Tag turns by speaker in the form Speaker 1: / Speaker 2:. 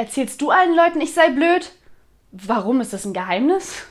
Speaker 1: Erzählst du allen Leuten, ich sei blöd? Warum ist das ein Geheimnis?